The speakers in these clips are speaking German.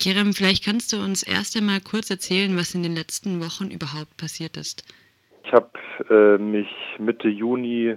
Kerem, vielleicht kannst du uns erst einmal kurz erzählen, was in den letzten Wochen überhaupt passiert ist. Ich habe äh, mich Mitte Juni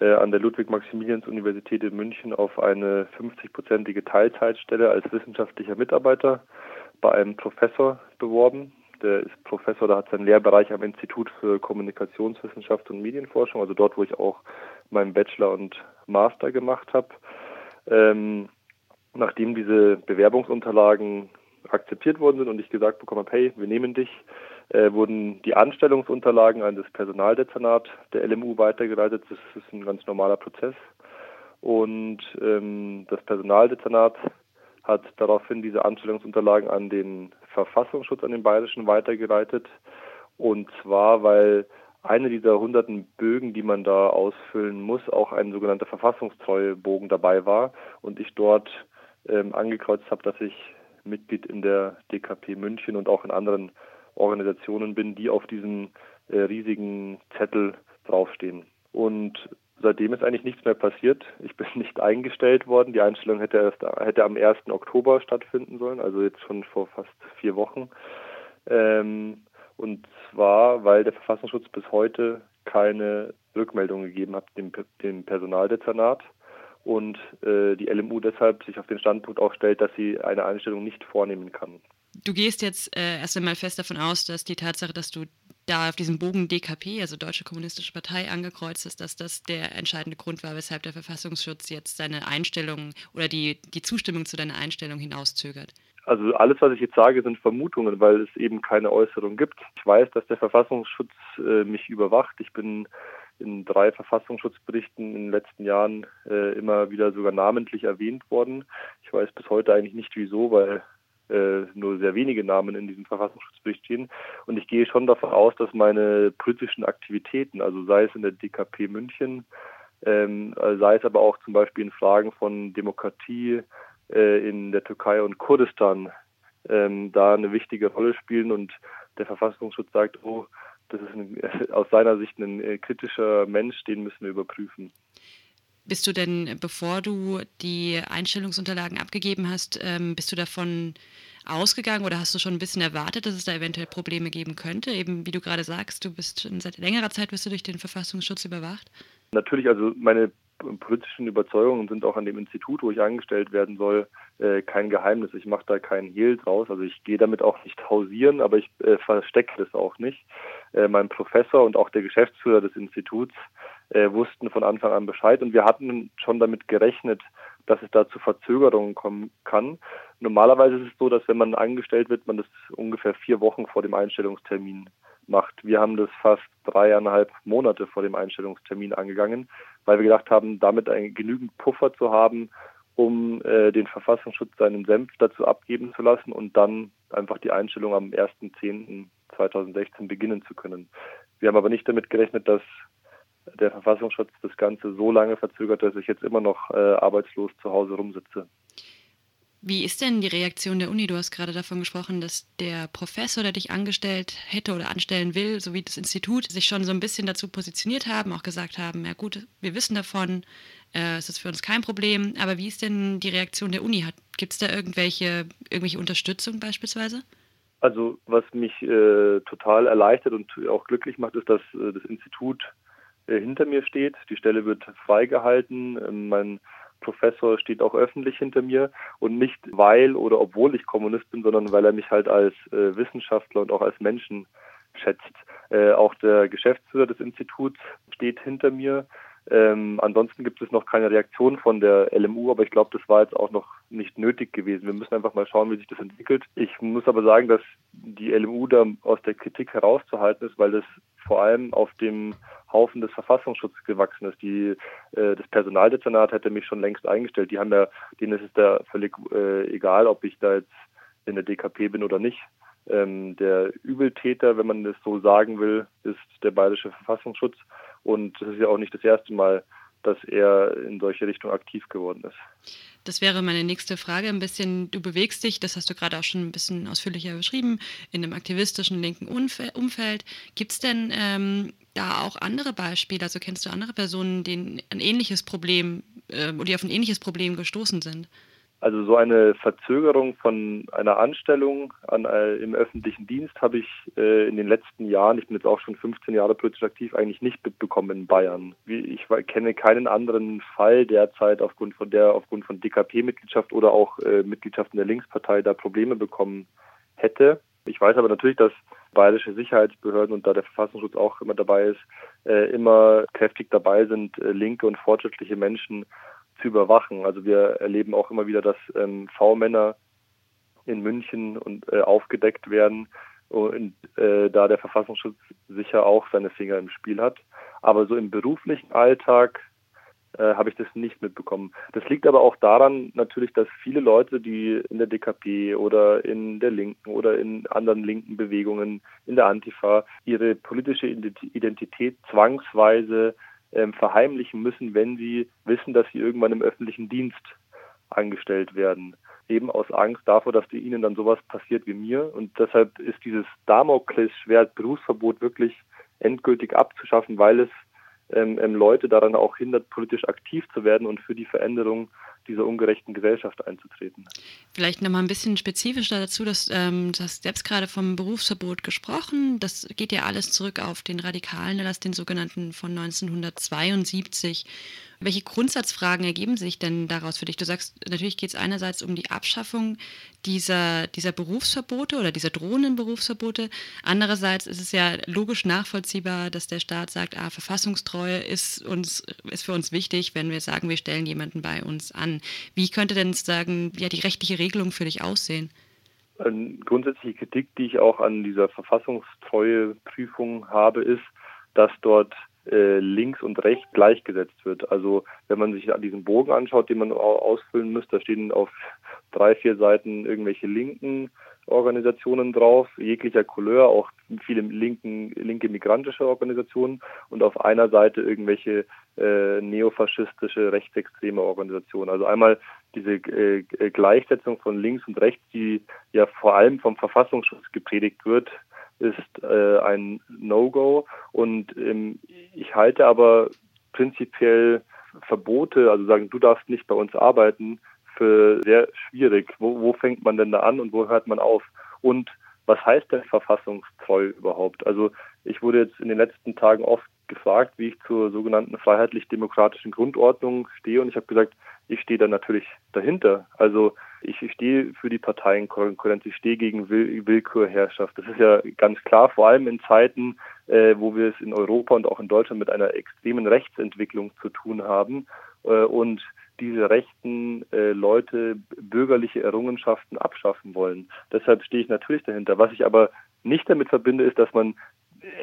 äh, an der Ludwig-Maximilians-Universität in München auf eine 50-prozentige Teilzeitstelle als wissenschaftlicher Mitarbeiter bei einem Professor beworben. Der ist Professor, der hat seinen Lehrbereich am Institut für Kommunikationswissenschaft und Medienforschung, also dort, wo ich auch meinen Bachelor und Master gemacht habe. Ähm, nachdem diese Bewerbungsunterlagen akzeptiert worden sind und ich gesagt bekommen habe, hey, wir nehmen dich, äh, wurden die Anstellungsunterlagen an das Personaldezernat der LMU weitergeleitet. Das ist ein ganz normaler Prozess. Und ähm, das Personaldezernat hat daraufhin diese Anstellungsunterlagen an den Verfassungsschutz, an den Bayerischen weitergeleitet. Und zwar, weil eine dieser hunderten Bögen, die man da ausfüllen muss, auch ein sogenannter Verfassungstreuebogen dabei war und ich dort ähm, angekreuzt habe, dass ich Mitglied in der DKP München und auch in anderen Organisationen bin, die auf diesem äh, riesigen Zettel draufstehen. Und seitdem ist eigentlich nichts mehr passiert. Ich bin nicht eingestellt worden. Die Einstellung hätte erst hätte am 1. Oktober stattfinden sollen, also jetzt schon vor fast vier Wochen. Ähm, und zwar, weil der Verfassungsschutz bis heute keine Rückmeldung gegeben hat dem, dem Personaldezernat und äh, die LMU deshalb sich auf den Standpunkt auch stellt, dass sie eine Einstellung nicht vornehmen kann. Du gehst jetzt äh, erst einmal fest davon aus, dass die Tatsache, dass du da auf diesem Bogen DKP, also Deutsche Kommunistische Partei, angekreuzt ist, dass das der entscheidende Grund war, weshalb der Verfassungsschutz jetzt seine Einstellung oder die, die Zustimmung zu deiner Einstellung hinauszögert. Also alles, was ich jetzt sage, sind Vermutungen, weil es eben keine Äußerung gibt. Ich weiß, dass der Verfassungsschutz äh, mich überwacht. Ich bin in drei Verfassungsschutzberichten in den letzten Jahren äh, immer wieder sogar namentlich erwähnt worden. Ich weiß bis heute eigentlich nicht wieso, weil äh, nur sehr wenige Namen in diesem Verfassungsschutzbericht stehen. Und ich gehe schon davon aus, dass meine politischen Aktivitäten, also sei es in der DKP München, ähm, sei es aber auch zum Beispiel in Fragen von Demokratie äh, in der Türkei und Kurdistan, ähm, da eine wichtige Rolle spielen. Und der Verfassungsschutz sagt, oh, das ist ein, aus seiner Sicht ein äh, kritischer Mensch, den müssen wir überprüfen. Bist du denn, bevor du die Einstellungsunterlagen abgegeben hast, ähm, bist du davon ausgegangen oder hast du schon ein bisschen erwartet, dass es da eventuell Probleme geben könnte? Eben wie du gerade sagst, du bist seit längerer Zeit bist du durch den Verfassungsschutz überwacht. Natürlich, also meine politischen Überzeugungen sind auch an dem Institut, wo ich angestellt werden soll, äh, kein Geheimnis. Ich mache da keinen Hehl draus. Also ich gehe damit auch nicht hausieren, aber ich äh, verstecke das auch nicht. Äh, mein Professor und auch der Geschäftsführer des Instituts äh, wussten von Anfang an Bescheid und wir hatten schon damit gerechnet, dass es da zu Verzögerungen kommen kann. Normalerweise ist es so, dass wenn man angestellt wird, man das ungefähr vier Wochen vor dem Einstellungstermin macht. Wir haben das fast dreieinhalb Monate vor dem Einstellungstermin angegangen, weil wir gedacht haben, damit einen genügend Puffer zu haben, um äh, den Verfassungsschutz seinen Senf dazu abgeben zu lassen und dann einfach die Einstellung am 1.10.2016 beginnen zu können. Wir haben aber nicht damit gerechnet, dass der Verfassungsschutz das Ganze so lange verzögert, dass ich jetzt immer noch äh, arbeitslos zu Hause rumsitze. Wie ist denn die Reaktion der Uni? Du hast gerade davon gesprochen, dass der Professor, der dich angestellt hätte oder anstellen will, sowie das Institut, sich schon so ein bisschen dazu positioniert haben, auch gesagt haben, ja gut, wir wissen davon, äh, ist für uns kein Problem. Aber wie ist denn die Reaktion der Uni? Gibt es da irgendwelche, irgendwelche Unterstützung beispielsweise? Also was mich äh, total erleichtert und auch glücklich macht, ist, dass äh, das Institut äh, hinter mir steht. Die Stelle wird freigehalten. Ähm, mein Professor steht auch öffentlich hinter mir und nicht weil oder obwohl ich Kommunist bin, sondern weil er mich halt als äh, Wissenschaftler und auch als Menschen schätzt. Äh, auch der Geschäftsführer des Instituts steht hinter mir. Ähm, ansonsten gibt es noch keine Reaktion von der LMU, aber ich glaube, das war jetzt auch noch nicht nötig gewesen. Wir müssen einfach mal schauen, wie sich das entwickelt. Ich muss aber sagen, dass die LMU da aus der Kritik herauszuhalten ist, weil das vor allem auf dem Haufen des Verfassungsschutzes gewachsen ist. Die, äh, das Personaldezernat hätte mich schon längst eingestellt. Die haben ja, denen ist es da völlig äh, egal, ob ich da jetzt in der DKP bin oder nicht. Ähm, der Übeltäter, wenn man das so sagen will, ist der bayerische Verfassungsschutz. Und das ist ja auch nicht das erste Mal, dass er in solche Richtung aktiv geworden ist. Das wäre meine nächste Frage. Ein bisschen, du bewegst dich, das hast du gerade auch schon ein bisschen ausführlicher beschrieben, in einem aktivistischen linken Umfeld. Gibt es denn ähm, da auch andere Beispiele? Also kennst du andere Personen, die ein ähnliches Problem äh, die auf ein ähnliches Problem gestoßen sind? Also so eine Verzögerung von einer Anstellung an, äh, im öffentlichen Dienst habe ich äh, in den letzten Jahren, ich bin jetzt auch schon 15 Jahre politisch aktiv, eigentlich nicht mitbekommen in Bayern. Ich kenne keinen anderen Fall derzeit aufgrund von der, aufgrund von DKP-Mitgliedschaft oder auch äh, Mitgliedschaft in der Linkspartei da Probleme bekommen hätte. Ich weiß aber natürlich, dass bayerische Sicherheitsbehörden und da der Verfassungsschutz auch immer dabei ist, äh, immer kräftig dabei sind, äh, linke und fortschrittliche Menschen zu überwachen. Also wir erleben auch immer wieder, dass ähm, V-Männer in München und äh, aufgedeckt werden und äh, da der Verfassungsschutz sicher auch seine Finger im Spiel hat. Aber so im beruflichen Alltag äh, habe ich das nicht mitbekommen. Das liegt aber auch daran natürlich, dass viele Leute, die in der DKP oder in der Linken oder in anderen linken Bewegungen, in der Antifa, ihre politische Identität zwangsweise ähm, verheimlichen müssen, wenn sie wissen, dass sie irgendwann im öffentlichen Dienst angestellt werden. Eben aus Angst davor, dass ihnen dann sowas passiert wie mir. Und deshalb ist dieses Damoklesschwert Berufsverbot wirklich endgültig abzuschaffen, weil es ähm, ähm, Leute daran auch hindert, politisch aktiv zu werden und für die Veränderung dieser ungerechten Gesellschaft einzutreten. Vielleicht nochmal ein bisschen spezifischer dazu, dass ähm, du hast selbst gerade vom Berufsverbot gesprochen. Das geht ja alles zurück auf den radikalen Erlass, den sogenannten von 1972. Welche Grundsatzfragen ergeben sich denn daraus für dich? Du sagst, natürlich geht es einerseits um die Abschaffung dieser, dieser Berufsverbote oder dieser drohenden Berufsverbote. Andererseits ist es ja logisch nachvollziehbar, dass der Staat sagt, ah, Verfassungstreue ist, uns, ist für uns wichtig, wenn wir sagen, wir stellen jemanden bei uns an. Wie könnte denn sagen, ja, die rechtliche Regelung für dich aussehen? Eine grundsätzliche Kritik, die ich auch an dieser Verfassungstreueprüfung habe, ist, dass dort äh, links und rechts gleichgesetzt wird. Also wenn man sich diesen Bogen anschaut, den man ausfüllen müsste, da stehen auf drei, vier Seiten irgendwelche linken Organisationen drauf, jeglicher Couleur, auch viele linken, linke migrantische Organisationen und auf einer Seite irgendwelche äh, neofaschistische, rechtsextreme Organisationen. Also einmal diese äh, Gleichsetzung von links und rechts, die ja vor allem vom Verfassungsschutz gepredigt wird, ist äh, ein No-Go. Und ähm, ich halte aber prinzipiell Verbote, also sagen, du darfst nicht bei uns arbeiten, für sehr schwierig. Wo, wo fängt man denn da an und wo hört man auf? Und was heißt denn verfassungstreu überhaupt? Also ich wurde jetzt in den letzten Tagen oft gefragt, wie ich zur sogenannten freiheitlich-demokratischen Grundordnung stehe und ich habe gesagt, ich stehe da natürlich dahinter. Also ich stehe für die Parteienkonkurrenz, ich stehe gegen Will Willkürherrschaft. Das ist ja ganz klar, vor allem in Zeiten, äh, wo wir es in Europa und auch in Deutschland mit einer extremen Rechtsentwicklung zu tun haben äh, und diese rechten äh, Leute bürgerliche Errungenschaften abschaffen wollen. Deshalb stehe ich natürlich dahinter. Was ich aber nicht damit verbinde, ist, dass man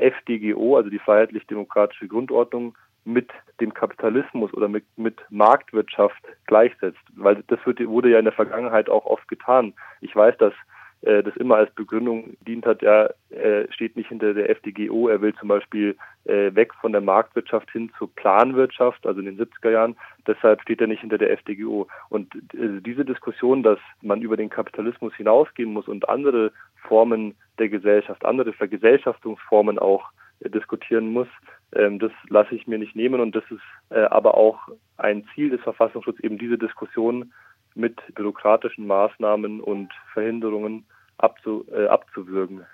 FDGO, also die freiheitlich-demokratische Grundordnung, mit dem Kapitalismus oder mit, mit Marktwirtschaft gleichsetzt. Weil das wird, wurde ja in der Vergangenheit auch oft getan. Ich weiß, dass das immer als Begründung dient hat, er äh, steht nicht hinter der FDGO, er will zum Beispiel äh, weg von der Marktwirtschaft hin zur Planwirtschaft, also in den 70er Jahren, deshalb steht er nicht hinter der FDGO. Und äh, diese Diskussion, dass man über den Kapitalismus hinausgehen muss und andere Formen der Gesellschaft, andere Vergesellschaftungsformen auch äh, diskutieren muss, ähm, das lasse ich mir nicht nehmen. Und das ist äh, aber auch ein Ziel des Verfassungsschutzes, eben diese Diskussion mit bürokratischen Maßnahmen und Verhinderungen abzu, äh, abzuwürgen.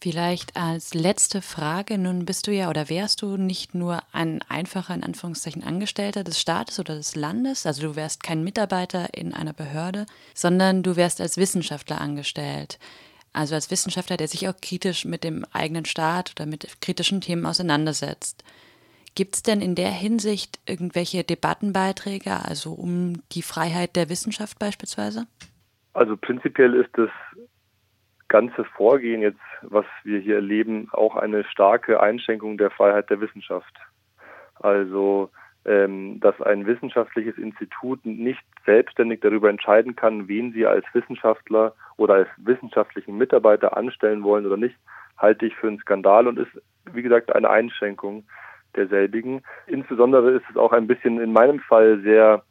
Vielleicht als letzte Frage, nun bist du ja oder wärst du nicht nur ein einfacher, in Anführungszeichen, Angestellter des Staates oder des Landes, also du wärst kein Mitarbeiter in einer Behörde, sondern du wärst als Wissenschaftler angestellt. Also als Wissenschaftler, der sich auch kritisch mit dem eigenen Staat oder mit kritischen Themen auseinandersetzt. Gibt es denn in der Hinsicht irgendwelche Debattenbeiträge, also um die Freiheit der Wissenschaft beispielsweise? Also prinzipiell ist das ganze Vorgehen jetzt, was wir hier erleben, auch eine starke Einschränkung der Freiheit der Wissenschaft. Also ähm, dass ein wissenschaftliches Institut nicht selbstständig darüber entscheiden kann, wen sie als Wissenschaftler oder als wissenschaftlichen Mitarbeiter anstellen wollen oder nicht, halte ich für einen Skandal und ist, wie gesagt, eine Einschränkung derselbigen. Insbesondere ist es auch ein bisschen in meinem Fall sehr,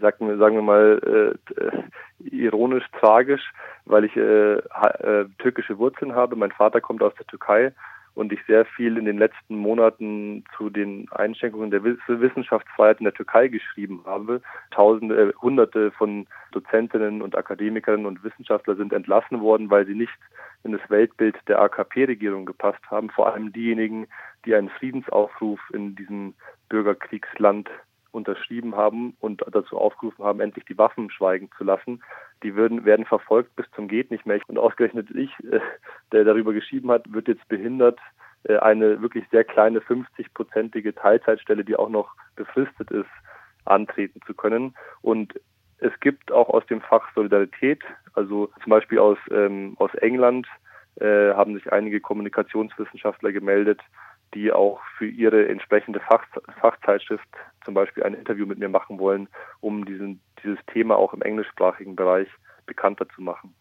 sagen wir, sagen wir mal, äh, ironisch tragisch, weil ich äh, äh, türkische Wurzeln habe. Mein Vater kommt aus der Türkei und ich sehr viel in den letzten Monaten zu den Einschränkungen der Wissenschaftsfreiheit in der Türkei geschrieben habe. Tausende, äh, hunderte von Dozentinnen und Akademikerinnen und Wissenschaftler sind entlassen worden, weil sie nicht in das Weltbild der AKP-Regierung gepasst haben. Vor allem diejenigen, die einen Friedensaufruf in diesem Bürgerkriegsland unterschrieben haben und dazu aufgerufen haben, endlich die Waffen schweigen zu lassen. Die würden, werden verfolgt bis zum geht nicht mehr. Und ausgerechnet ich, äh, der darüber geschrieben hat, wird jetzt behindert, äh, eine wirklich sehr kleine 50-prozentige Teilzeitstelle, die auch noch befristet ist, antreten zu können. Und es gibt auch aus dem Fach Solidarität, also zum Beispiel aus, ähm, aus England, äh, haben sich einige Kommunikationswissenschaftler gemeldet, die auch für ihre entsprechende Fach, Fachzeitschrift zum Beispiel ein Interview mit mir machen wollen, um diesen, dieses Thema auch im englischsprachigen Bereich bekannter zu machen.